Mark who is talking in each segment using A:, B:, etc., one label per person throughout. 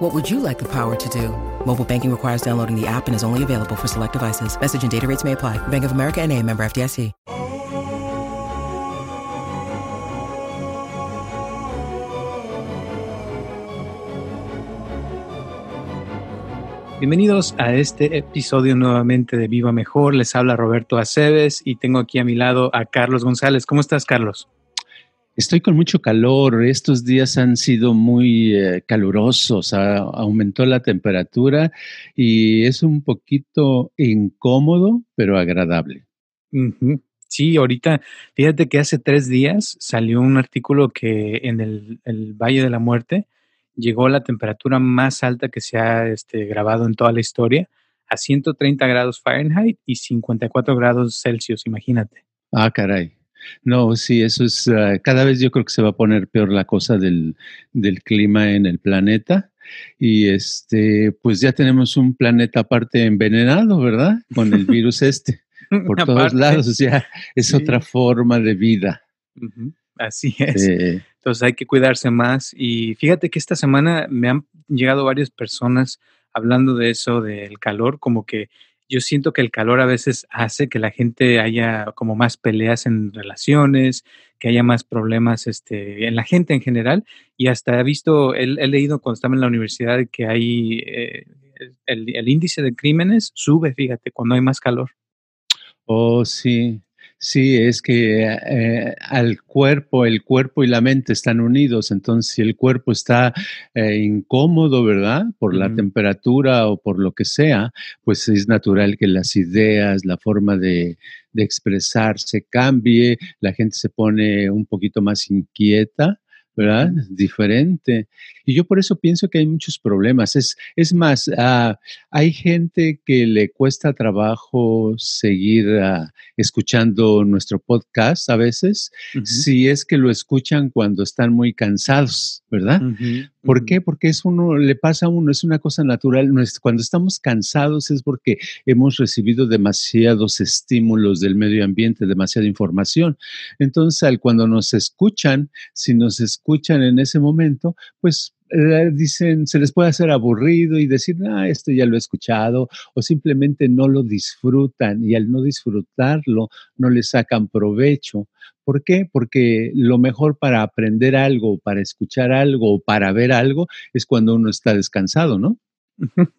A: What would you like the power to do? Mobile banking requires downloading the app and is only available for select devices. Message and data rates may apply. Bank of America and a member FDIC.
B: Bienvenidos a este episodio nuevamente de Viva Mejor. Les habla Roberto Aceves y tengo aquí a mi lado a Carlos González. ¿Cómo estás, Carlos?
C: Estoy con mucho calor. Estos días han sido muy eh, calurosos. Ha- aumentó la temperatura y es un poquito incómodo, pero agradable.
B: Sí, ahorita, fíjate que hace tres días salió un artículo que en el, el Valle de la Muerte llegó la temperatura más alta que se ha este, grabado en toda la historia, a 130 grados Fahrenheit y 54 grados Celsius, imagínate.
C: Ah, caray. No, sí, eso es, ah, cada vez yo creo que se va a poner peor la cosa del, del clima en el planeta. Y este, pues ya tenemos un planeta aparte envenenado, ¿verdad? Con el virus este. Por todos lados, o sea, es
B: Sí.
C: otra forma de vida.
B: Así es.
C: Eh,
B: Entonces hay que cuidarse más. Y fíjate que esta semana me han llegado varias personas hablando de eso, del calor, como que yo siento que el calor a veces hace que la gente haya como más peleas en relaciones, que haya más problemas este, en la gente en general. Y hasta he visto, he, he leído cuando estaba en la universidad que hay eh, el, el índice de crímenes sube, fíjate, cuando hay más calor.
C: Oh, sí, sí, es que eh, al cuerpo, el cuerpo y la mente están unidos, entonces si el cuerpo está eh, incómodo, ¿verdad? Por la temperatura o por lo que sea, pues es natural que las ideas, la forma de, de expresarse cambie, la gente se pone un poquito más inquieta. ¿Verdad? Diferente. Y yo por eso pienso que hay muchos problemas. Es, es más, ah, hay gente que le cuesta trabajo seguir ah, escuchando nuestro podcast a veces, si es que lo escuchan cuando están muy cansados, ¿verdad?
B: Ujú,
C: ¿Por qué? Porque es uno, le pasa a uno, es una cosa natural. Cuando estamos cansados es porque hemos recibido demasiados estímulos del medio ambiente, demasiada información. Entonces, cuando nos escuchan, si nos escuchan en ese momento, pues eh, dicen, se les puede hacer aburrido y decir, ah, esto ya lo he escuchado, o simplemente no lo disfrutan y al no disfrutarlo, no le sacan provecho. ¿Por qué? Porque lo mejor para aprender algo, para escuchar algo, o para ver algo, es cuando uno está descansado, ¿no?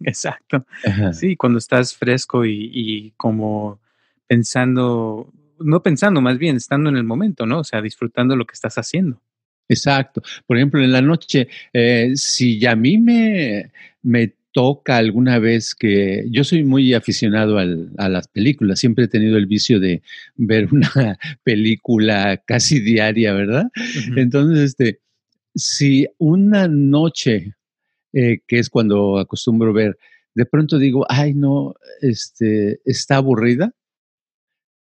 B: Exacto.
C: Ajá.
B: Sí, cuando estás fresco y, y como pensando, no pensando, más bien estando en el momento, ¿no? O sea, disfrutando lo que estás haciendo.
C: Exacto. Por ejemplo, en la noche, eh, si a mí me, me toca alguna vez que yo soy muy aficionado al- a las películas, siempre he tenido el vicio de ver una película casi diaria, ¿verdad? Entonces, este, si una noche, eh, que es cuando acostumbro ver, de pronto digo, ay, no, este, está aburrida,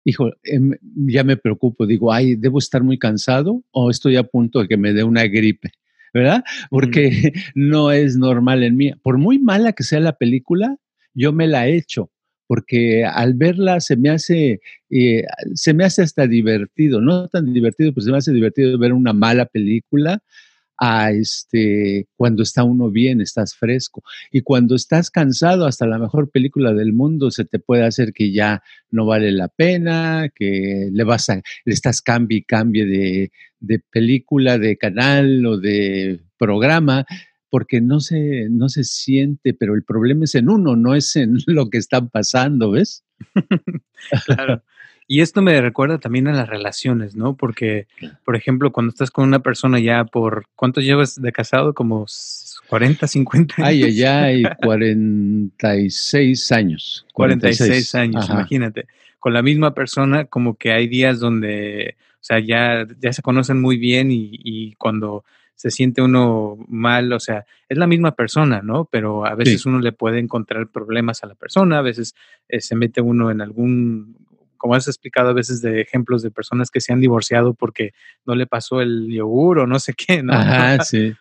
C: hijo, em, ya me preocupo, digo, ay, debo estar muy cansado o estoy a punto de que me dé una gripe, ¿verdad? Porque no es normal en mí. Por muy mala que sea la película, yo me la echo, porque al verla se me hace, eh, se me hace hasta divertido, no tan divertido, pero se me hace divertido ver una mala película a este, cuando está uno bien, estás fresco. Y cuando estás cansado, hasta la mejor película del mundo se te puede hacer que ya no vale la pena, que le vas a, le estás cambie y cambie de, de película, de canal o de programa, porque no se, no se siente, pero el problema es en uno, no es en lo que está pasando, ¿ves?
B: Claro. Y esto me recuerda también a las relaciones, ¿no? Porque, por ejemplo, cuando estás con una persona ya por, ¿cuánto llevas de casado? Como s- 40, 50 años.
C: Ay, ay, ay, 46 años.
B: 46 años,
C: Ajá.
B: imagínate. Con la misma persona, como que hay días donde, o sea, ya, ya se conocen muy bien y, y cuando se siente uno mal, o sea, es la misma persona, ¿no? Pero a veces
C: Sí.
B: uno le puede encontrar problemas a la persona, a veces eh, se mete uno en algún como has explicado a veces de ejemplos de personas que se han divorciado porque no le pasó el yogur o no sé qué, ¿no?
C: Ajá, sí.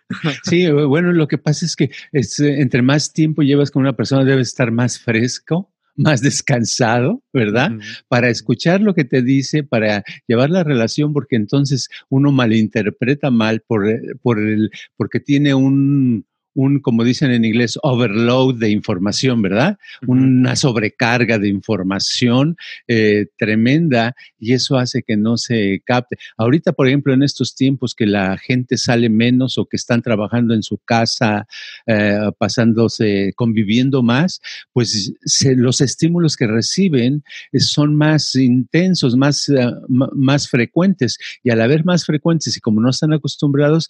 C: Sí, bueno, lo que pasa es que es, eh, entre más tiempo llevas con una persona debe estar más fresco más descansado, ¿verdad? Para escuchar lo que te dice, para llevar la relación, porque entonces uno malinterpreta mal por, eh, por el, porque tiene un, un, como dicen en inglés, overload de información, ¿verdad? Una sobrecarga de información eh, tremenda y eso hace que no se capte. Ahorita, por ejemplo, en estos tiempos que la gente sale menos o que están trabajando en su casa, eh, pasándose, conviviendo más, pues los estímulos que reciben son más intensos, más, eh, más frecuentes y al haber más frecuentes y como no están acostumbrados,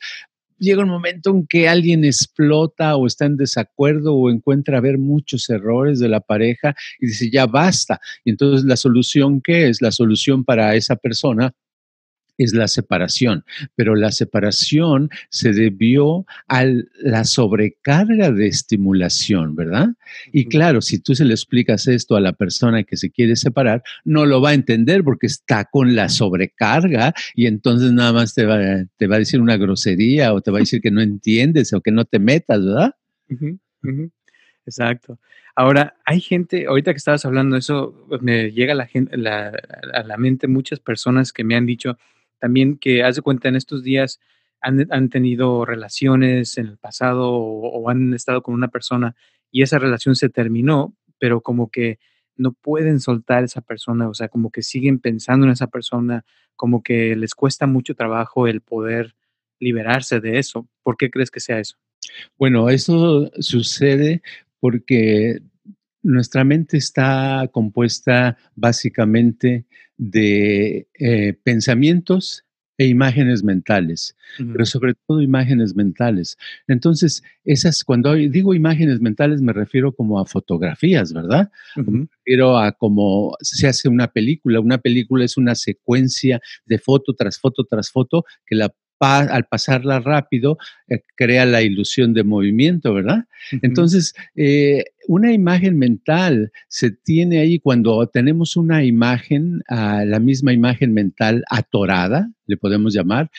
C: llega un momento en que alguien explota o está en desacuerdo o encuentra ver muchos errores de la pareja y dice, ya basta. Y entonces la solución, ¿qué es? La solución para esa persona es la separación, pero la separación se debió a la sobrecarga de estimulación, ¿verdad? Y claro, si tú se le explicas esto a la persona que se quiere separar, no lo va a entender porque está con la sobrecarga y entonces nada más te va, te va a decir una grosería o te va a decir que no entiendes o que no te metas, ¿verdad?
B: Exacto. Ahora, hay gente, ahorita que estabas hablando de eso, me llega a la, gente, a la mente muchas personas que me han dicho, también que haz de cuenta en estos días han, tenido relaciones en el pasado o, han estado con una persona y esa relación se terminó, pero como que no pueden soltar esa persona, o sea, como que siguen pensando en esa persona, como que les cuesta mucho trabajo el poder liberarse de eso. ¿Por qué crees que sea eso?
C: Bueno, eso sucede porque nuestra mente está compuesta básicamente de eh, pensamientos e imágenes mentales, pero sobre todo imágenes mentales. Entonces, esas, cuando digo imágenes mentales, me refiero como a fotografías, ¿verdad? Me refiero a como se hace una película. Una película es una secuencia de foto tras foto tras foto que la al pasarla rápido, eh, crea la ilusión de movimiento, ¿verdad? Entonces, eh, una imagen mental se tiene ahí cuando tenemos una imagen, la misma imagen mental atorada, le podemos llamar.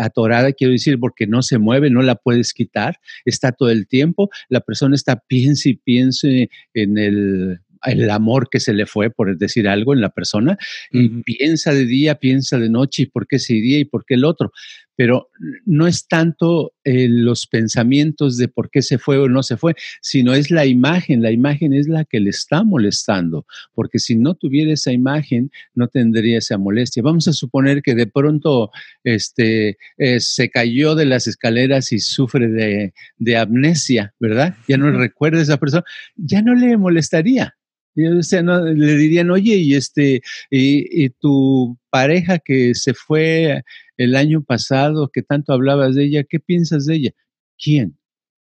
C: Atorada quiero decir porque no se mueve, no la puedes quitar, está todo el tiempo, la persona está piense y piense en el el amor que se le fue, por decir algo, en la persona, y piensa de día, piensa de noche, y por qué ese día y por qué el otro. Pero no es tanto eh, los pensamientos de por qué se fue o no se fue, sino es la imagen. La imagen es la que le está molestando, porque si no tuviera esa imagen, no tendría esa molestia. Vamos a suponer que de pronto este, eh, se cayó de las escaleras y sufre de, de amnesia, ¿verdad? Ya no recuerda a esa persona, ya no le molestaría le dirían, oye, y este, y, tu pareja que se fue el año pasado, que tanto hablabas de ella, ¿qué piensas de ella? ¿Quién?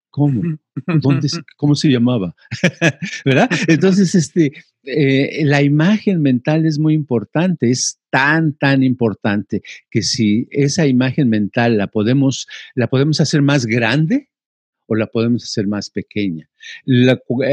C: ¿Cómo? ¿Dónde, ¿Cómo se llamaba? ¿Verdad? Entonces, este, eh, la imagen mental es muy importante, es tan, tan importante que si esa imagen mental la podemos, la podemos hacer más grande, o la podemos hacer más pequeña.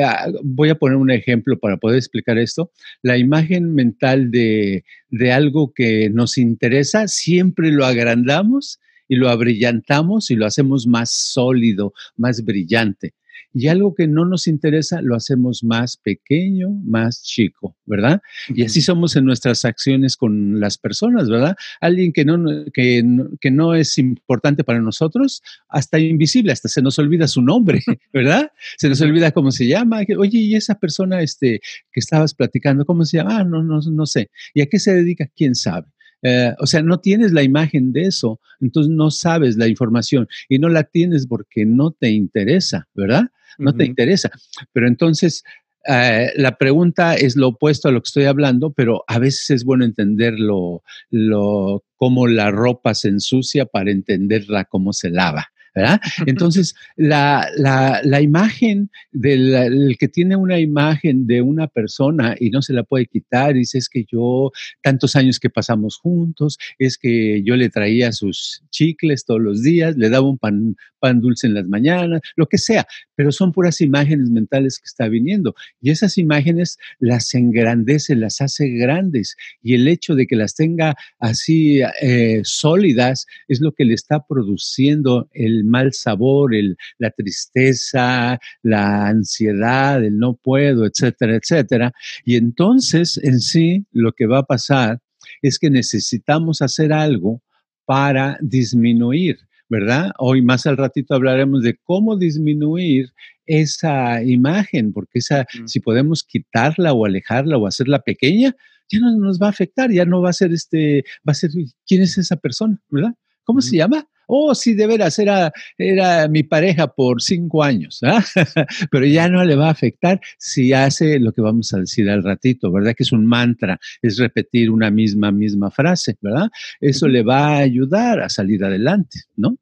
C: Ah, voy a poner un ejemplo para poder explicar esto. La imagen mental de, de algo que nos interesa siempre lo agrandamos y lo abrillantamos y lo hacemos más sólido, más brillante y algo que no nos interesa lo hacemos más pequeño, más chico, ¿verdad? Y así somos en nuestras acciones con las personas, ¿verdad? Alguien que no, que, que no es importante para nosotros, hasta invisible, hasta se nos olvida su nombre, ¿verdad? Se nos olvida cómo se llama. Oye, ¿y esa persona este, que estabas platicando, cómo se llama? Ah, no, no, no sé. ¿Y a qué se dedica? ¿Quién sabe? Eh, o sea, no tienes la imagen de eso, entonces no sabes la información y no la tienes porque no te interesa, ¿verdad? No te interesa. Pero entonces, eh, la pregunta es lo opuesto a lo que estoy hablando, pero a veces es bueno entenderlo, lo, cómo la ropa se ensucia para entenderla cómo se lava. ¿Verdad? Entonces, la, la, imagen del que tiene una imagen de una persona y no se la puede quitar, dice, es que yo, tantos años que pasamos juntos, es que yo le traía sus chicles todos los días, le daba un pan, pan dulce en las mañanas, lo que sea, pero son puras imágenes mentales que está viniendo. Y esas imágenes las engrandece, las hace grandes. Y el hecho de que las tenga así eh, sólidas es lo que le está produciendo el mal sabor, el, la tristeza, la ansiedad, el no puedo, etcétera, etcétera. Y entonces, en sí, lo que va a pasar es que necesitamos hacer algo para disminuir ¿verdad? Hoy más al ratito hablaremos de cómo disminuir esa imagen, porque esa, si podemos quitarla o alejarla o hacerla pequeña, ya no nos va a afectar, ya no va a ser este, va a ser, ¿quién es esa persona, verdad? ¿Cómo se llama? Oh, sí, de veras, era, era mi pareja por cinco años, ¿ah? pero ya no le va a afectar si hace lo que vamos a decir al ratito, ¿verdad? Que es un mantra, es repetir una misma, misma frase, ¿verdad? Eso le va a ayudar a salir adelante, ¿no?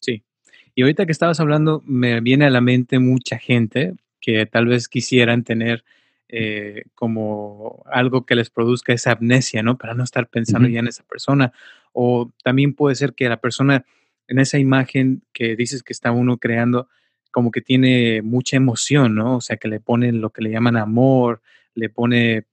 B: Sí. Y ahorita que estabas hablando, me viene a la mente mucha gente que tal vez quisieran tener eh, como algo que les produzca esa amnesia, ¿no? Para no estar pensando ya en esa persona. O también puede ser que la persona en esa imagen que dices que está uno creando, como que tiene mucha emoción, ¿no? O sea, que le ponen lo que le llaman amor, le pone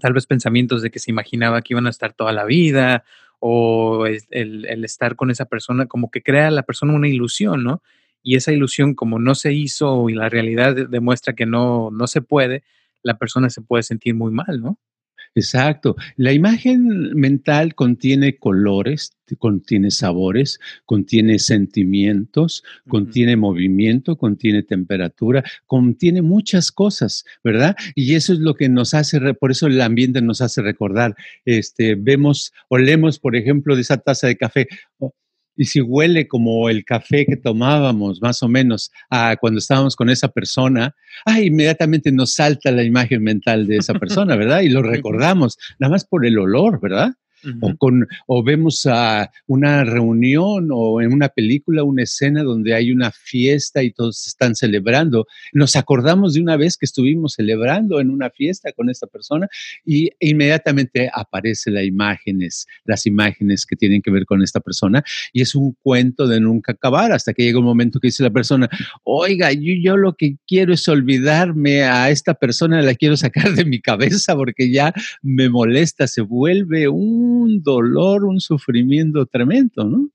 B: tal vez pensamientos de que se imaginaba que iban a estar toda la vida, o el, estar con esa persona, como que crea a la persona una ilusión, ¿no? Y esa ilusión, como no se hizo y la realidad demuestra que no, no se puede, la persona se puede sentir muy mal, ¿no?
C: Exacto. La imagen mental contiene colores, contiene sabores, contiene sentimientos, contiene movimiento, contiene temperatura, contiene muchas cosas, ¿verdad? Y eso es lo que nos hace, por eso el ambiente nos hace recordar. Este, vemos, olemos, por ejemplo, de esa taza de café. Oh, y si huele como el café que tomábamos, más o menos, cuando estábamos con esa persona, ah, inmediatamente nos salta la imagen mental de esa persona, ¿verdad? Y lo recordamos, nada más por el olor, ¿verdad? O, con, o vemos a una reunión o en una película una escena donde hay una fiesta y todos están celebrando. Nos acordamos de una vez que estuvimos celebrando en una fiesta con esta persona y inmediatamente aparece las imágenes, las imágenes que tienen que ver con esta persona y es un cuento de nunca acabar hasta que llega un momento que dice la persona, oiga, yo, yo lo que quiero es olvidarme a esta persona, la quiero sacar de mi cabeza porque ya me molesta, se vuelve un un dolor, un sufrimiento tremendo, ¿no?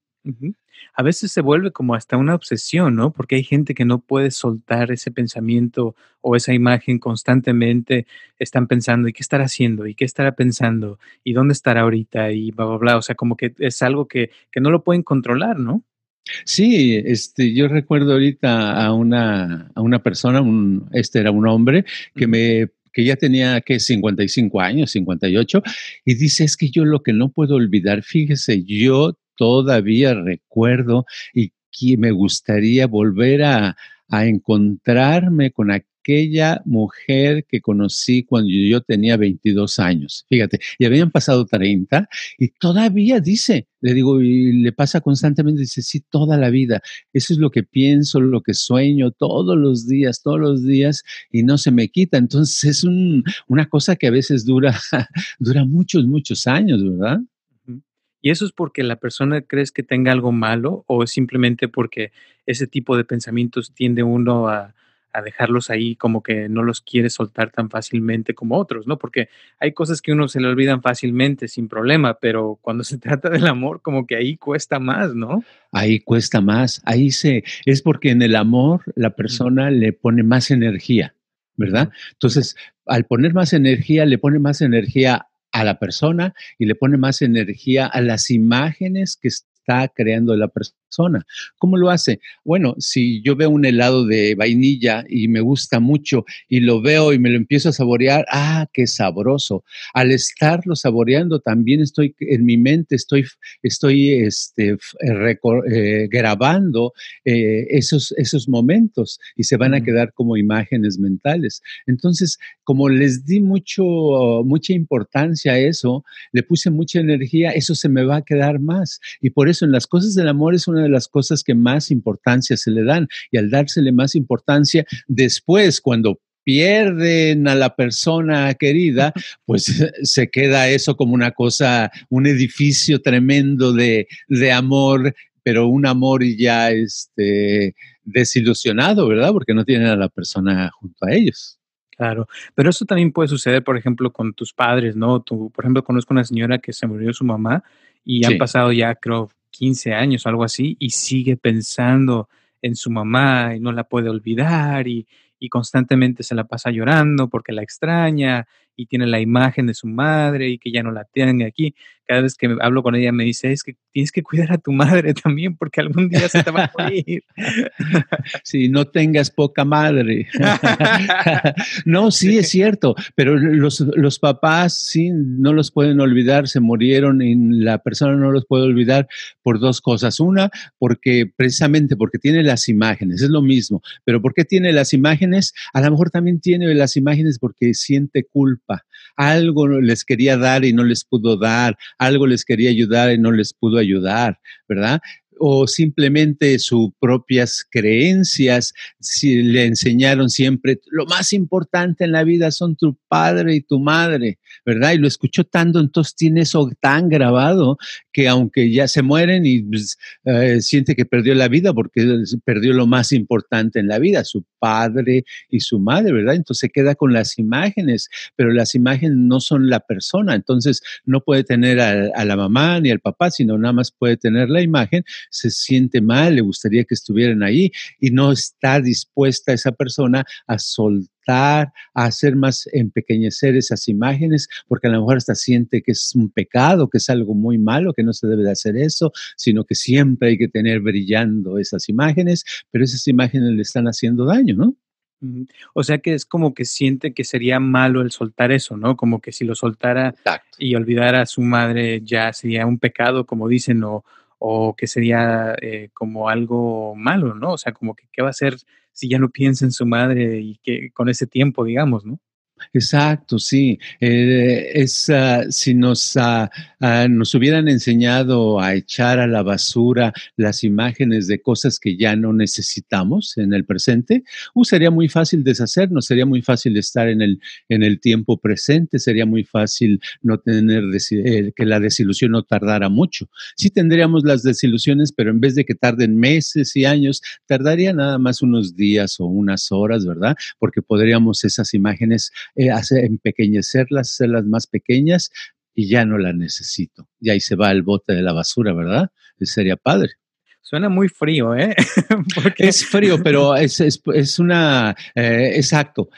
B: A veces se vuelve como hasta una obsesión, ¿no? Porque hay gente que no puede soltar ese pensamiento o esa imagen constantemente. Están pensando, ¿y qué estará haciendo? ¿Y qué estará pensando? ¿Y dónde estará ahorita? Y bla, bla, bla. O sea, como que es algo que, no lo pueden controlar, ¿no?
C: Sí, este, yo recuerdo ahorita a una, a una persona, un, este era un hombre, que me que ya tenía que 55 años, 58, y dice, es que yo lo que no puedo olvidar, fíjese, yo todavía recuerdo y que me gustaría volver a, a encontrarme con aquel aquella mujer que conocí cuando yo tenía 22 años. Fíjate, y habían pasado 30 y todavía dice, le digo, y le pasa constantemente, dice, sí, toda la vida. Eso es lo que pienso, lo que sueño todos los días, todos los días y no se me quita. Entonces es una cosa que a veces dura, dura muchos, muchos años, ¿verdad?
B: ¿Y eso es porque la persona crees que tenga algo malo o es simplemente porque ese tipo de pensamientos tiende uno a, a dejarlos ahí como que no los quiere soltar tan fácilmente como otros, ¿no? Porque hay cosas que uno se le olvidan fácilmente sin problema, pero cuando se trata del amor, como que ahí cuesta más, ¿no?
C: Ahí cuesta más, ahí se, es porque en el amor la persona le pone más energía, ¿verdad? Entonces, al poner más energía, le pone más energía a la persona y le pone más energía a las imágenes que está creando la persona. ¿Cómo lo hace? Bueno, si yo veo un helado de vainilla y me gusta mucho y lo veo y me lo empiezo a saborear, ah, qué sabroso. Al estarlo saboreando también estoy en mi mente, estoy, estoy este, eh, grabando eh, esos, esos momentos y se van a quedar como imágenes mentales. Entonces, como les di mucho, mucha importancia a eso, le puse mucha energía, eso se me va a quedar más. Y por eso en las cosas del amor es una de las cosas que más importancia se le dan. Y al dársele más importancia, después, cuando pierden a la persona querida, pues se queda eso como una cosa, un edificio tremendo de, de amor, pero un amor ya este, desilusionado, ¿verdad? Porque no tienen a la persona junto a ellos.
B: Claro, pero eso también puede suceder, por ejemplo, con tus padres, ¿no? Tú, por ejemplo, conozco una señora que se murió su mamá y han pasado ya, creo, 15 años o algo así, y sigue pensando en su mamá y no la puede olvidar y, y constantemente se la pasa llorando porque la extraña y tiene la imagen de su madre y que ya no la tiene aquí. Cada vez que hablo con ella me dice, es que tienes que cuidar a tu madre también porque algún día se te va a morir.
C: Si no tengas poca madre. no, sí es cierto, pero los, los papás sí no los pueden olvidar, se murieron y la persona no los puede olvidar por dos cosas. Una, porque precisamente porque tiene las imágenes, es lo mismo, pero ¿por qué tiene las imágenes? A lo mejor también tiene las imágenes porque siente culpa algo les quería dar y no les pudo dar, algo les quería ayudar y no les pudo ayudar, ¿verdad? O simplemente sus propias creencias, si le enseñaron siempre, lo más importante en la vida son tu padre y tu madre, ¿verdad? Y lo escuchó tanto, entonces tiene eso tan grabado que aunque ya se mueren y pues, eh, siente que perdió la vida porque perdió lo más importante en la vida, su padre y su madre, ¿verdad? Entonces se queda con las imágenes, pero las imágenes no son la persona, entonces no puede tener a, a la mamá ni al papá, sino nada más puede tener la imagen se siente mal, le gustaría que estuvieran ahí y no está dispuesta esa persona a soltar, a hacer más empequeñecer esas imágenes, porque a lo mejor hasta siente que es un pecado, que es algo muy malo, que no se debe de hacer eso, sino que siempre hay que tener brillando esas imágenes, pero esas imágenes le están haciendo daño, ¿no?
B: O sea que es como que siente que sería malo el soltar eso, ¿no? Como que si lo soltara y olvidara a su madre ya sería un pecado, como dicen, o, o que sería eh, como algo malo, ¿no? O sea, como que qué va a hacer si ya no piensa en su madre y que con ese tiempo, digamos, ¿no?
C: Exacto, sí. Eh, es, ah, si nos, ah, nos hubieran enseñado a echar a la basura las imágenes de cosas que ya no necesitamos en el presente, uh, sería muy fácil deshacernos, sería muy fácil estar en el, en el tiempo presente, sería muy fácil no tener eh, que la desilusión no tardara mucho. Sí tendríamos las desilusiones, pero en vez de que tarden meses y años, tardaría nada más unos días o unas horas, ¿verdad? Porque podríamos esas imágenes eh, hace empequeñecerlas, hacerlas más pequeñas y ya no la necesito. Y ahí se va el bote de la basura, ¿verdad? sería padre.
B: Suena muy frío, ¿eh?
C: Porque... Es frío, pero es, es, es una, eh, exacto,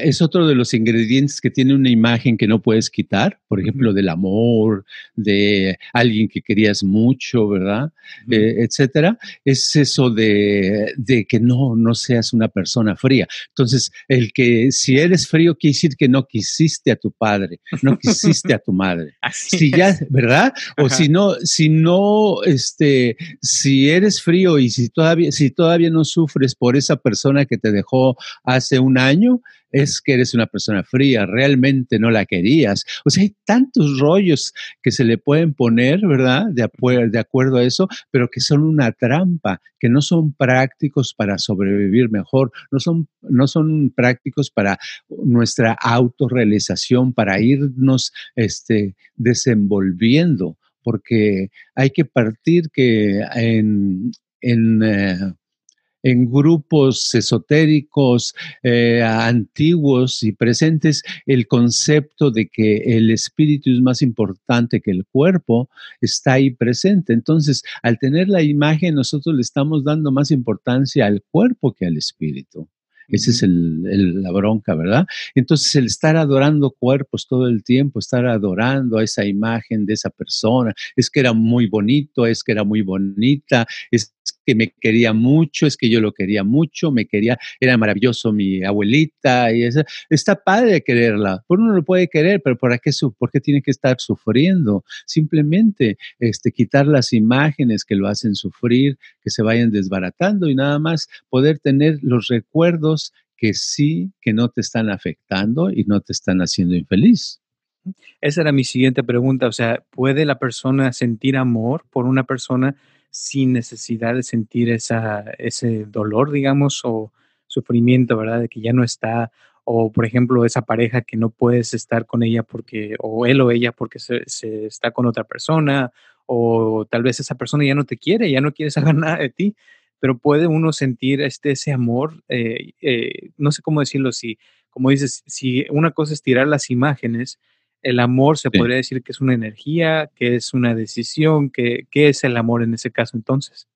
C: es otro de los ingredientes que tiene una imagen que no puedes quitar, por ejemplo, del amor, de alguien que querías mucho, ¿verdad? Eh, etcétera. Es eso de, de, que no, no seas una persona fría. Entonces, el que si eres frío quiere decir que no quisiste a tu padre, no quisiste a tu madre. Así si ya, ¿verdad? O si no, si no, este, si eres frío y si todavía, si todavía no sufres por esa persona que te dejó hace un año, es que eres una persona fría, realmente no la querías. O sea, hay tantos rollos que se le pueden poner, ¿verdad? De, de acuerdo a eso, pero que son una trampa, que no son prácticos para sobrevivir mejor, no son, no son prácticos para nuestra autorrealización, para irnos este, desenvolviendo porque hay que partir que en, en, eh, grupos esotéricos eh, antiguos y presentes el concepto de que el espíritu es más importante que el cuerpo está ahí presente. Entonces, al tener la imagen, nosotros le estamos dando más importancia al cuerpo que al espíritu. Esa es el, la bronca, ¿verdad? Entonces, el estar adorando cuerpos todo el tiempo, estar adorando a esa imagen de esa persona, es que era muy bonito, es que era muy bonita, es que me quería mucho, es que yo lo quería mucho, me quería, era maravilloso mi abuelita, y esa, está padre quererla, por uno lo puede querer, pero ¿por qué, ¿por qué tiene que estar sufriendo? Simplemente este, quitar las imágenes que lo hacen sufrir, que se vayan desbaratando y nada más poder tener los recuerdos que sí, que no te están afectando y no te están haciendo infeliz.
B: Esa era mi siguiente pregunta, o sea, ¿puede la persona sentir amor por una persona sin necesidad de sentir esa, ese dolor, digamos, o sufrimiento, ¿verdad? De que ya no está, o por ejemplo, esa pareja que no puedes estar con ella porque, o él o ella porque se, se está con otra persona, o tal vez esa persona ya no te quiere, ya no quiere saber nada de ti, pero puede uno sentir este, ese amor, eh, eh, no sé cómo decirlo, si, como dices, si una cosa es tirar las imágenes, el amor se podría decir que es una energía, que es una decisión, que, ¿qué es el amor en ese caso entonces?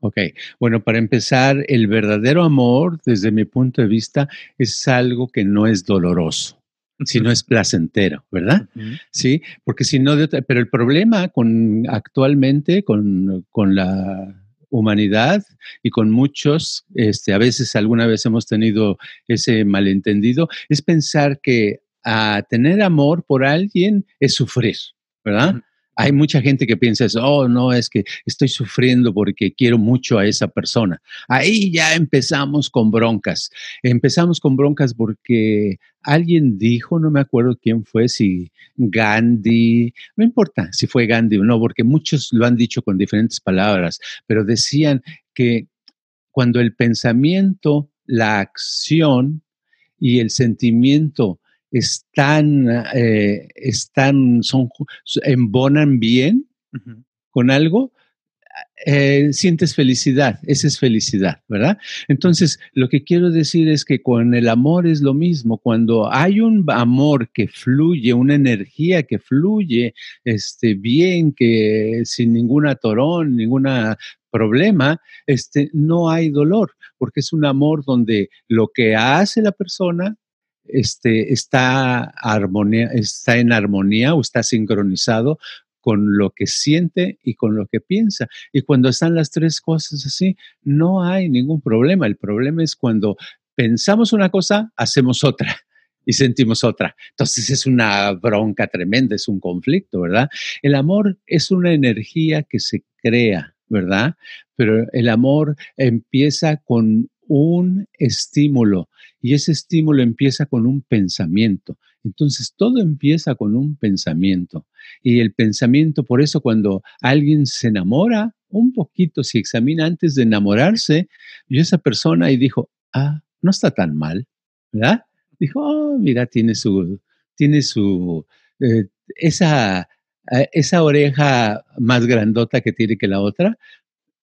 C: Ok, bueno, para empezar, el verdadero amor, desde mi punto de vista, es algo que no es doloroso, sino es placentero, ¿verdad? Sí, porque si no, pero el problema con actualmente con, con la humanidad y con muchos, este, a veces alguna vez hemos tenido ese malentendido, es pensar que a tener amor por alguien es sufrir, ¿verdad? Hay mucha gente que piensa eso, oh, no, es que estoy sufriendo porque quiero mucho a esa persona. Ahí ya empezamos con broncas. Empezamos con broncas porque alguien dijo, no me acuerdo quién fue, si Gandhi, no importa si fue Gandhi o no, porque muchos lo han dicho con diferentes palabras, pero decían que cuando el pensamiento, la acción y el sentimiento están, eh, están, son, embonan bien con algo, eh, sientes felicidad, esa es felicidad, ¿verdad? Entonces, lo que quiero decir es que con el amor es lo mismo, cuando hay un amor que fluye, una energía que fluye este, bien, que sin ningún atorón, ningún problema, este, no hay dolor, porque es un amor donde lo que hace la persona este, está, armonía, está en armonía o está sincronizado con lo que siente y con lo que piensa. Y cuando están las tres cosas así, no hay ningún problema. El problema es cuando pensamos una cosa, hacemos otra y sentimos otra. Entonces es una bronca tremenda, es un conflicto, ¿verdad? El amor es una energía que se crea, ¿verdad? Pero el amor empieza con un estímulo y ese estímulo empieza con un pensamiento. Entonces todo empieza con un pensamiento y el pensamiento, por eso cuando alguien se enamora, un poquito, si examina antes de enamorarse, vio esa persona y dijo, ah, no está tan mal, ¿verdad? Dijo, oh, mira, tiene su, tiene su, eh, esa, eh, esa oreja más grandota que tiene que la otra,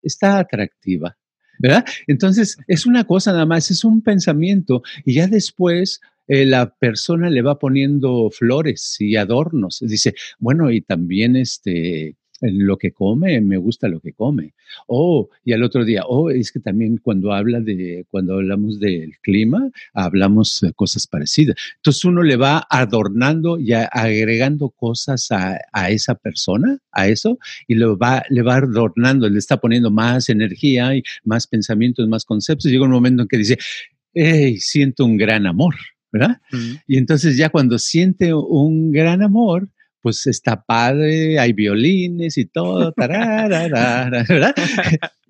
C: está atractiva. ¿Verdad? Entonces, es una cosa nada más, es un pensamiento y ya después eh, la persona le va poniendo flores y adornos. Dice, bueno, y también este, lo que come, me gusta lo que come. Oh, y al otro día, oh, es que también cuando habla de, cuando hablamos del clima, hablamos de cosas parecidas. Entonces uno le va adornando y agregando cosas a, esa persona, a eso, y le va, le va adornando, le está poniendo más energía y más pensamientos, más conceptos. Llega un momento en que dice, hey, siento un gran amor, ¿verdad? Y entonces ya cuando siente un gran amor, pues está padre, hay violines y todo, ¿verdad?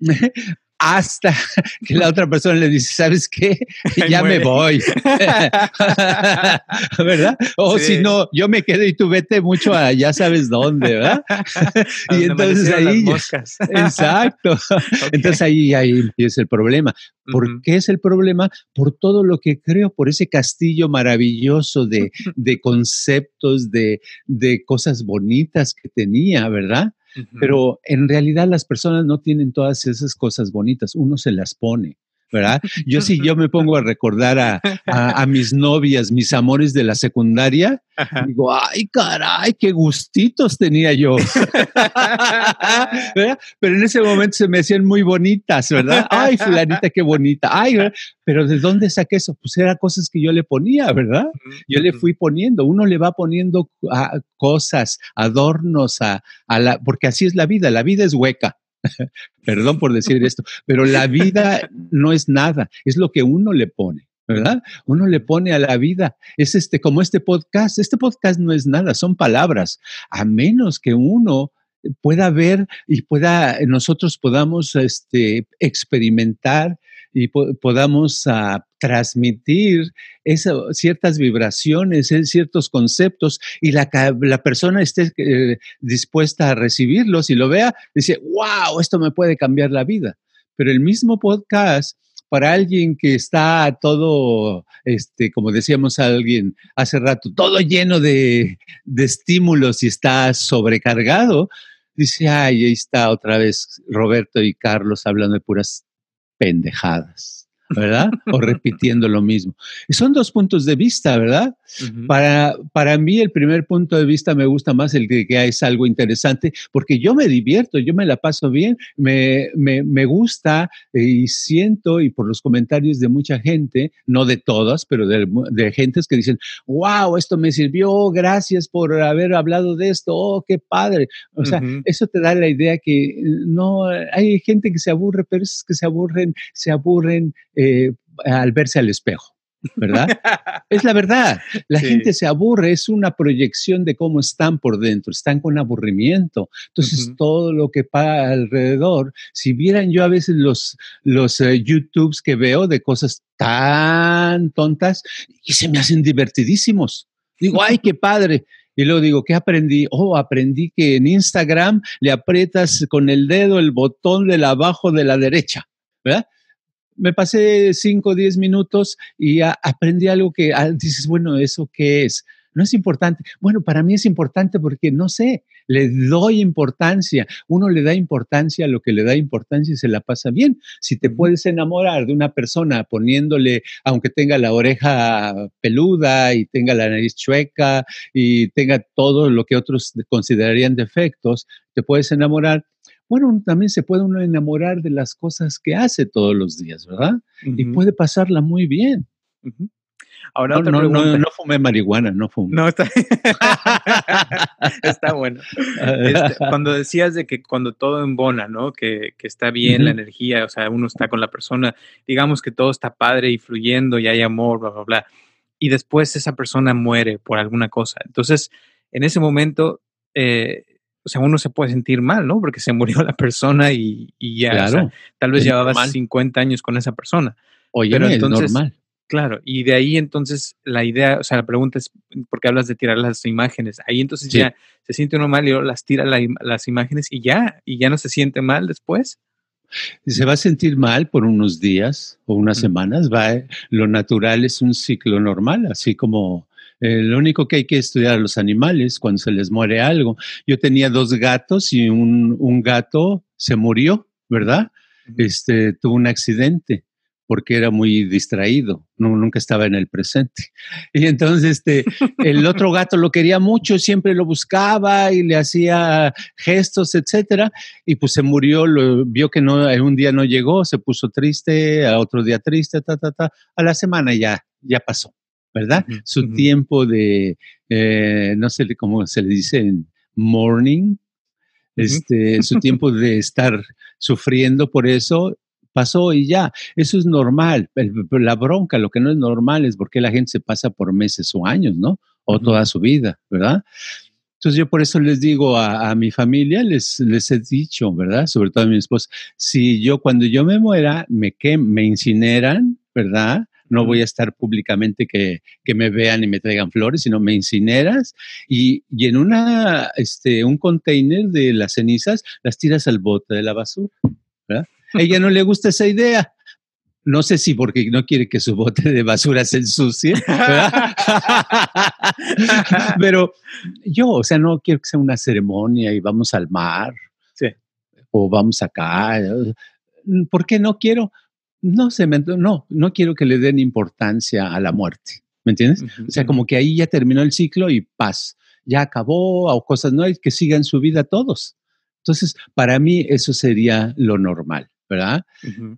C: hasta que la otra persona le dice, ¿sabes qué? Ya me voy. ¿Verdad? O si no, yo me quedo y tú vete mucho a ya sabes dónde, ¿verdad? y entonces ahí... exacto. Entonces ahí, ahí empieza el problema. ¿Por qué es el problema? Por todo lo que creo, por ese castillo maravilloso de, de conceptos, de, de cosas bonitas que tenía, ¿verdad? Pero en realidad las personas no tienen todas esas cosas bonitas, uno se las pone. ¿Verdad? Yo si yo me pongo a recordar a, a, mis novias, mis amores de la secundaria, digo, ay, caray, qué gustitos tenía yo. Pero en ese momento se me hacían muy bonitas, ¿verdad? Ay, fulanita, qué bonita. Ay, pero ¿de dónde saqué eso? Pues eran cosas que yo le ponía, ¿verdad? Yo le fui poniendo, uno le va poniendo ah, cosas, adornos a, a la, porque así es la vida, la vida es hueca. Perdón por decir esto, pero la vida no es nada, es lo que uno le pone. ¿verdad? Uno le pone a la vida. Es este, como este podcast. Este podcast no es nada, son palabras. A menos que uno pueda ver y pueda, nosotros podamos este, experimentar y podamos ah, transmitir ciertas vibraciones, eh, ciertos conceptos y la, la persona esté eh, dispuesta a recibirlos y lo vea, dice, wow, esto me puede cambiar la vida. Pero el mismo podcast para alguien que está todo, este, como decíamos a alguien hace rato, todo lleno de, de, estímulos y está sobrecargado, dice, ay, ahí está otra vez Roberto y Carlos hablando de puras pendejadas. ¿Verdad? O repitiendo lo mismo. Y son dos puntos de vista, ¿verdad? para, para mí el primer punto de vista me gusta más el de que es algo interesante porque yo me divierto, yo me la paso bien, me, me, me gusta y siento y por los comentarios de mucha gente, no de todas, pero de, de gentes que dicen, wow, esto me sirvió, gracias por haber hablado de esto, oh, qué padre. O sea, eso te da la idea que no, hay gente que se aburre, pero es que se aburren, se aburren eh, al verse al espejo. ¿verdad? es la verdad. La gente se aburre, es una proyección de cómo están por dentro, están con aburrimiento. Entonces, todo lo que pasa alrededor, si vieran yo a veces los, los eh, YouTubes que veo de cosas tan tontas y se me hacen divertidísimos. Digo, ay, qué padre. Y luego digo, ¿qué aprendí? Oh, aprendí que en Instagram le aprietas con el dedo el botón de abajo de la derecha, ¿verdad? Me pasé 5 o 10 minutos y aprendí algo que ah, dices, bueno, ¿eso qué es? No es importante. Bueno, para mí es importante porque no sé, le doy importancia. Uno le da importancia a lo que le da importancia y se la pasa bien. Si te puedes enamorar de una persona poniéndole, aunque tenga la oreja peluda y tenga la nariz chueca y tenga todo lo que otros considerarían defectos, te puedes enamorar bueno, también se puede uno enamorar de las cosas que hace todos los días, ¿verdad? Y puede pasarla muy bien. Ahora no, no, no, no, fumé marihuana, no fumé.
B: No, está, está bueno. Este, cuando decías de que cuando todo embona, ¿no? Que, que está bien la energía, o sea, uno está con la persona, digamos que todo está padre y fluyendo y hay amor, bla, bla, bla. Y después esa persona muere por alguna cosa. Entonces, en ese momento, eh, o sea, uno se puede sentir mal, ¿no? Porque se murió la persona y, ya, tal vez llevabas 50 años con esa persona.
C: Oye, pero entonces, normal.
B: Claro, y de ahí entonces la idea, o sea, la pregunta es, ¿por qué hablas de tirar las imágenes? Ahí entonces ya se siente uno mal y las tira las imágenes y ya, y ya no se siente mal después.
C: Se va a sentir mal por unos días o unas semanas, va, lo natural es un ciclo normal, así como eh, lo único que hay que estudiar a los animales cuando se les muere algo. Yo tenía dos gatos y un, un gato se murió, ¿verdad? Este, tuvo un accidente porque era muy distraído, no, nunca estaba en el presente. Y entonces este, el otro gato lo quería mucho, siempre lo buscaba y le hacía gestos, etcétera, y pues se murió, lo, vio que no, un día no llegó, se puso triste, a otro día triste, ta, ta, ta, a la semana ya, ya pasó. ¿Verdad? Su tiempo de, eh, no sé cómo se le dice en morning, este, su tiempo de estar sufriendo por eso pasó y ya. Eso es normal. La bronca, lo que no es normal es porque la gente se pasa por meses o años, ¿no? O toda su vida, ¿verdad? Entonces yo por eso les digo a, mi familia, les, les he dicho, ¿verdad? Sobre todo a mi esposa, si yo cuando yo me muera, me, que, me incineran, ¿verdad? No voy a estar públicamente que, me vean y me traigan flores, sino me incineras y, en una, este, un container de las cenizas las tiras al bote de la basura. A ella no le gusta esa idea. No sé si porque no quiere que su bote de basura se ensucie, pero yo, o sea, no quiero que sea una ceremonia y vamos al mar o vamos acá. ¿Por qué no quiero? No sé, no, no quiero que le den importancia a la muerte, ¿me entiendes? o sea, como que ahí ya terminó el ciclo y paz, ya acabó o cosas, no hay que sigan su vida todos. Entonces, para mí eso sería lo normal, ¿verdad?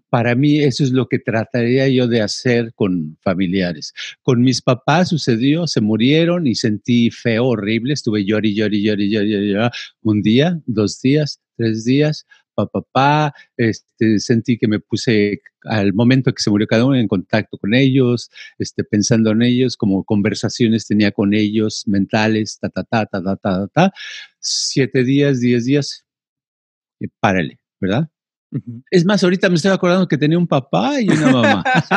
C: Para mí eso es lo que trataría yo de hacer con familiares. Con mis papás sucedió, se murieron y sentí feo, horrible, estuve llori, llori, llori, llori, llori, un día, dos días, tres días, papá, este, sentí que me puse al momento que se murió cada uno en contacto con ellos, este, pensando en ellos, como conversaciones tenía con ellos mentales, ta, ta, ta, ta, ta, ta, ta, siete días, diez días, y párale, ¿verdad? Es más, ahorita me estoy acordando que tenía un papá y una mamá.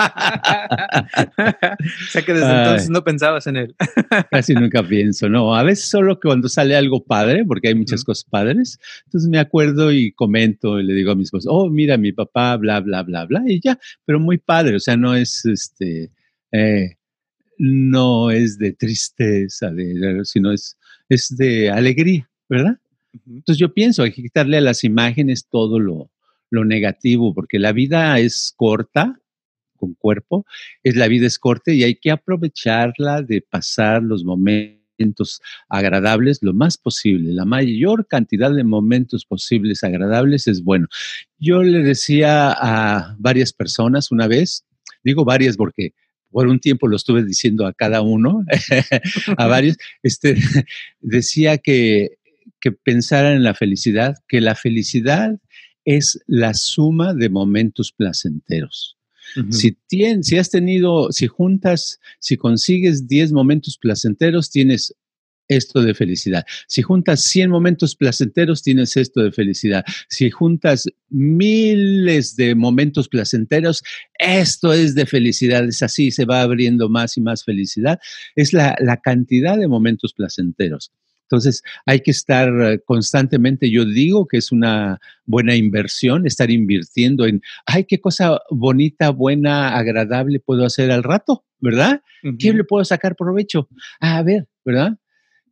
B: o sea que desde entonces no pensabas en él.
C: casi nunca pienso, no. A veces solo cuando sale algo padre, porque hay muchas cosas padres, entonces me acuerdo y comento y le digo a mis esposa, oh, mira, mi papá, bla, bla, bla, bla, y ya, pero muy padre, o sea, no es este, eh, no es de tristeza, sino es, es de alegría, ¿verdad? Entonces yo pienso, hay que quitarle a las imágenes todo lo, lo negativo, porque la vida es corta con cuerpo, es la vida es corta y hay que aprovecharla de pasar los momentos agradables lo más posible. La mayor cantidad de momentos posibles agradables es bueno. Yo le decía a varias personas una vez, digo varias porque por un tiempo lo estuve diciendo a cada uno, a varios, este, decía que, que pensaran en la felicidad, que la felicidad es la suma de momentos placenteros. si, si has tenido, si juntas, si consigues 10 momentos placenteros, tienes esto de felicidad. Si juntas 100 momentos placenteros, tienes esto de felicidad. Si juntas miles de momentos placenteros, esto es de felicidad. Es así, se va abriendo más y más felicidad. Es la, la cantidad de momentos placenteros. Entonces, hay que estar eh, constantemente, yo digo que es una buena inversión, estar invirtiendo en, ay, qué cosa bonita, buena, agradable puedo hacer al rato, ¿verdad? ¿Qué le puedo sacar provecho? a ver, ¿verdad?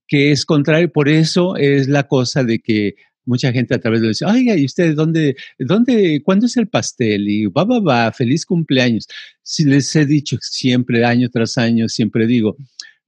C: Que es contrario, por eso es la cosa de que mucha gente a través de dice, oiga, ¿y usted dónde, dónde, cuándo es el pastel? Y va, va, va, feliz cumpleaños. Si les he dicho siempre, año tras año, siempre digo,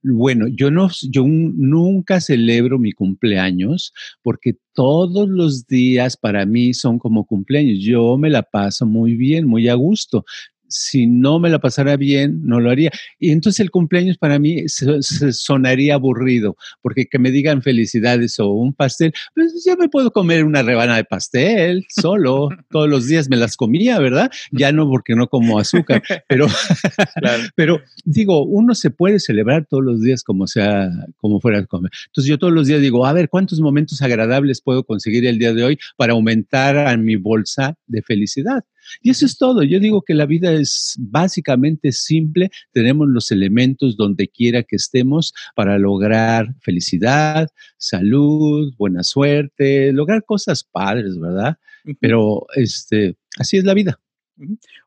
C: bueno, yo no, yo nunca celebro mi cumpleaños porque todos los días para mí son como cumpleaños. Yo me la paso muy bien, muy a gusto si no me la pasara bien, no lo haría. Y entonces el cumpleaños para mí se, sonaría aburrido, porque que me digan felicidades o un pastel, pues ya me puedo comer una rebana de pastel solo, todos los días me las comía, ¿verdad? Ya no porque no como azúcar, pero, pero digo, uno se puede celebrar todos los días como sea, como fuera a comer. Entonces yo todos los días digo, a ver, ¿cuántos momentos agradables puedo conseguir el día de hoy para aumentar a mi bolsa de felicidad? Y eso es todo. Yo digo que la vida es básicamente simple. Tenemos los elementos donde quiera que estemos para lograr felicidad, salud, buena suerte, lograr cosas padres, ¿verdad? Pero este, así es la vida.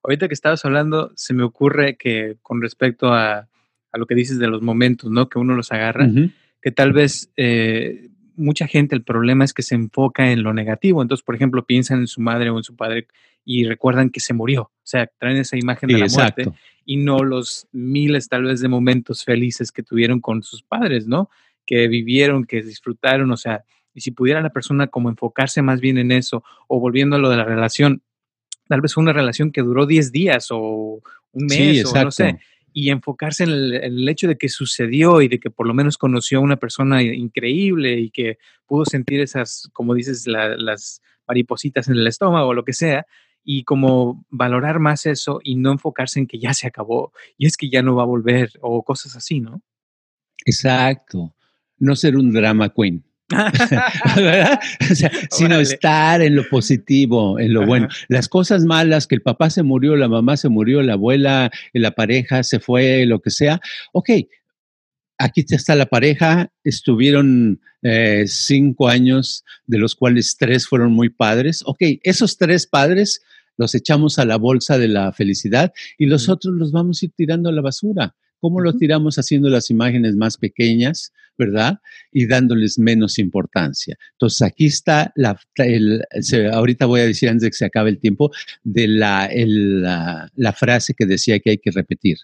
B: Ahorita que estabas hablando, se me ocurre que con respecto a, lo que dices de los momentos, ¿no? Que uno los agarra, que tal vez eh, mucha gente el problema es que se enfoca en lo negativo. Entonces, por ejemplo, piensan en su madre o en su padre y recuerdan que se murió. O sea, traen esa imagen de la muerte y no los miles tal vez de momentos felices que tuvieron con sus padres, ¿no? Que vivieron, que disfrutaron, o sea, y si pudiera la persona como enfocarse más bien en eso o volviendo a lo de la relación, tal vez una relación que duró 10 días o un mes o no sé, y enfocarse en el, hecho de que sucedió y de que por lo menos conoció a una persona increíble y que pudo sentir esas, como dices, las maripositas en el estómago o lo que sea, y como valorar más eso y no enfocarse en que ya se acabó y es que ya no va a volver o cosas así, ¿no?
C: Exacto. No ser un drama queen. sino estar en lo positivo, en lo bueno. Las cosas malas, que el papá se murió, la mamá se murió, la abuela, la pareja se fue, lo que sea. Ok, aquí está la pareja, estuvieron eh, cinco años, de los cuales tres fueron muy padres. Ok, esos tres padres los echamos a la bolsa de la felicidad y los otros los vamos a ir tirando a la basura. ¿Cómo los tiramos haciendo las imágenes más pequeñas, verdad? Y dándoles menos importancia. Entonces, aquí está la, ahorita voy a decir antes de que se acabe el tiempo, de la, la, frase que decía que hay que repetir.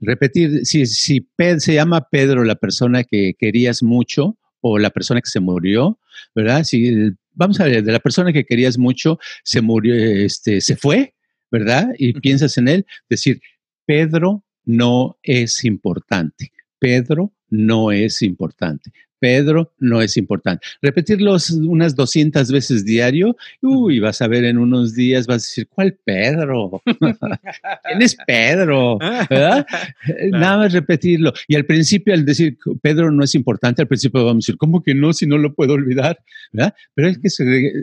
C: Repetir, si, si se llama Pedro la persona que querías mucho o la persona que se murió, ¿verdad? Si, vamos a ver, de la persona que querías mucho se murió, este, se fue, ¿verdad? Y piensas en él, decir, Pedro no es importante. Pedro no es importante. Pedro no es importante. Repetirlos unas 200 veces diario, uy, vas a ver en unos días, vas a decir, ¿cuál Pedro? ¿Quién es Pedro? ¿Verdad? Nada más repetirlo. Y al principio, al decir Pedro no es importante, al principio vamos a decir, ¿cómo que no? Si no lo puedo olvidar. ¿verdad? Pero es que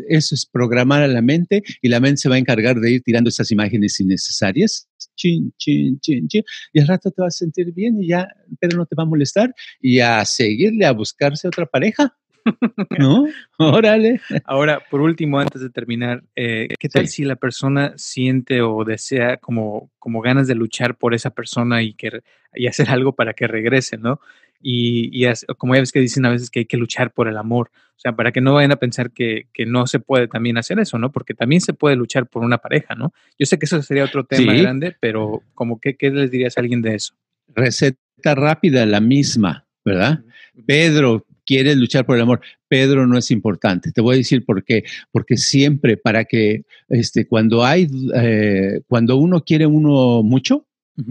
C: eso es programar a la mente y la mente se va a encargar de ir tirando esas imágenes innecesarias chin, chin, chin, chin, y al rato te vas a sentir bien y ya Pedro no te va a molestar y a seguirle a buscarse otra pareja. ¿No? Órale.
B: Ahora, por último, antes de terminar, eh, ¿qué tal si la persona siente o desea como, como ganas de luchar por esa persona y, que, y hacer algo para que regrese, ¿no? Y, como ya ves que dicen a veces que hay que luchar por el amor, o sea, para que no vayan a pensar que, no se puede también hacer eso, ¿no? Porque también se puede luchar por una pareja, ¿no? Yo sé que eso sería otro tema grande, pero como que, ¿qué les dirías a alguien de eso?
C: Receta rápida, la misma, ¿verdad? Pedro, quiere luchar por el amor. Pedro no es importante. Te voy a decir por qué. Porque siempre para que, este, cuando hay, eh, cuando uno quiere uno mucho,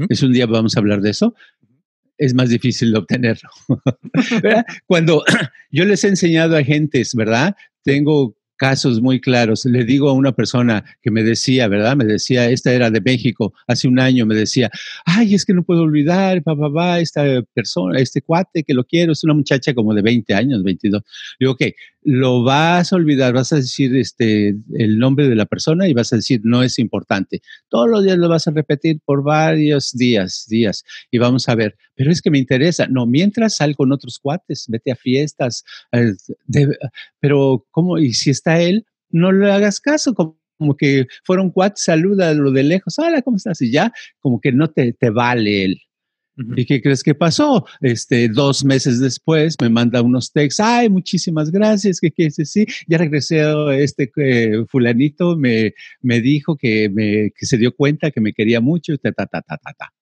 C: es un día vamos a hablar de eso, es más difícil de obtenerlo. Cuando yo les he enseñado a gentes, ¿verdad? Tengo casos muy claros. Le digo a una persona que me decía, ¿verdad? Me decía, esta era de México, hace un año, me decía, ay, es que no puedo olvidar, papá, papá, esta persona, este cuate que lo quiero, es una muchacha como de 20 años, 22. Digo, ok, lo vas a olvidar, vas a decir este, el nombre de la persona y vas a decir, no es importante. Todos los días lo vas a repetir por varios días, días, y vamos a ver, pero es que me interesa. No, mientras sal con otros cuates, vete a fiestas, eh, pero ¿cómo? Y si está él, no le hagas caso, como, que fueron cuates, saluda lo de lejos, hola, ¿cómo estás? Y ya, como que no te, te vale él. ¿Y qué crees que pasó? Este, dos meses después me manda unos textos, ay, muchísimas gracias, que qué sí, ya regresé, este eh, fulanito me, me dijo que, me, que se dio cuenta que me quería mucho, y ta, ta, ta, ta, ta.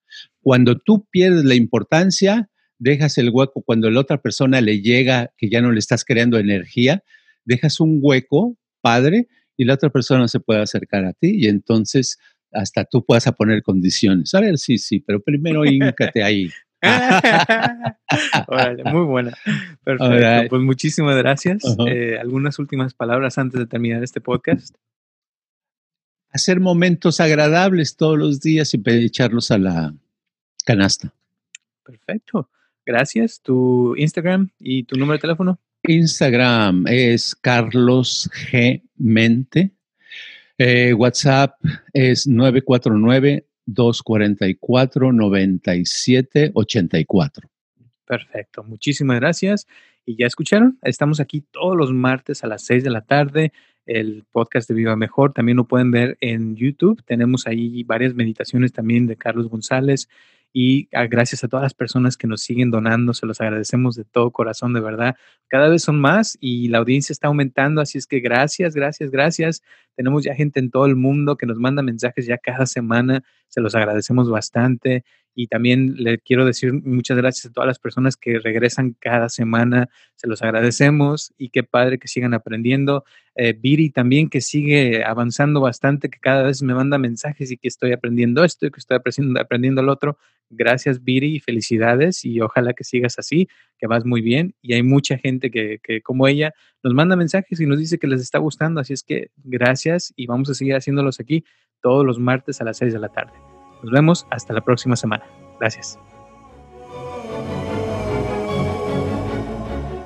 C: Cuando tú pierdes la importancia, dejas el hueco, cuando la otra persona le llega, que ya no le estás creando energía, dejas un hueco, padre, y la otra persona se puede acercar a ti y entonces hasta tú puedas poner condiciones. A ver, sí, sí, pero primero íncate ahí.
B: muy buena. Perfecto. Pues muchísimas gracias. Eh, ¿Algunas últimas palabras antes de terminar este podcast?
C: Hacer momentos agradables todos los días y echarlos a la canasta.
B: Perfecto. Gracias. ¿Tu Instagram y tu número de teléfono?
C: Instagram es Carlos G. Mente eh, WhatsApp es 949-244-9784.
B: Perfecto, muchísimas gracias. Y ya escucharon, estamos aquí todos los martes a las 6 de la tarde. El podcast de Viva Mejor también lo pueden ver en YouTube. Tenemos ahí varias meditaciones también de Carlos González y ah, gracias a todas las personas que nos siguen donando, se los agradecemos de todo corazón, de verdad. Cada vez son más y la audiencia está aumentando, así es que gracias, gracias, gracias. Tenemos ya gente en todo el mundo que nos manda mensajes ya cada semana, se los agradecemos bastante y también le quiero decir muchas gracias a todas las personas que regresan cada semana, se los agradecemos y qué padre que sigan aprendiendo. Eh, Viri también que sigue avanzando bastante, que cada vez me manda mensajes y que estoy aprendiendo esto y que estoy aprendiendo, el otro. Gracias Viri y felicidades y ojalá que sigas así, que vas muy bien. Y hay mucha gente que, que como ella nos manda mensajes y nos dice que les está gustando, así es que gracias y vamos a seguir haciéndolos aquí todos los martes a las 6 de la tarde. Nos vemos hasta la próxima semana. Gracias.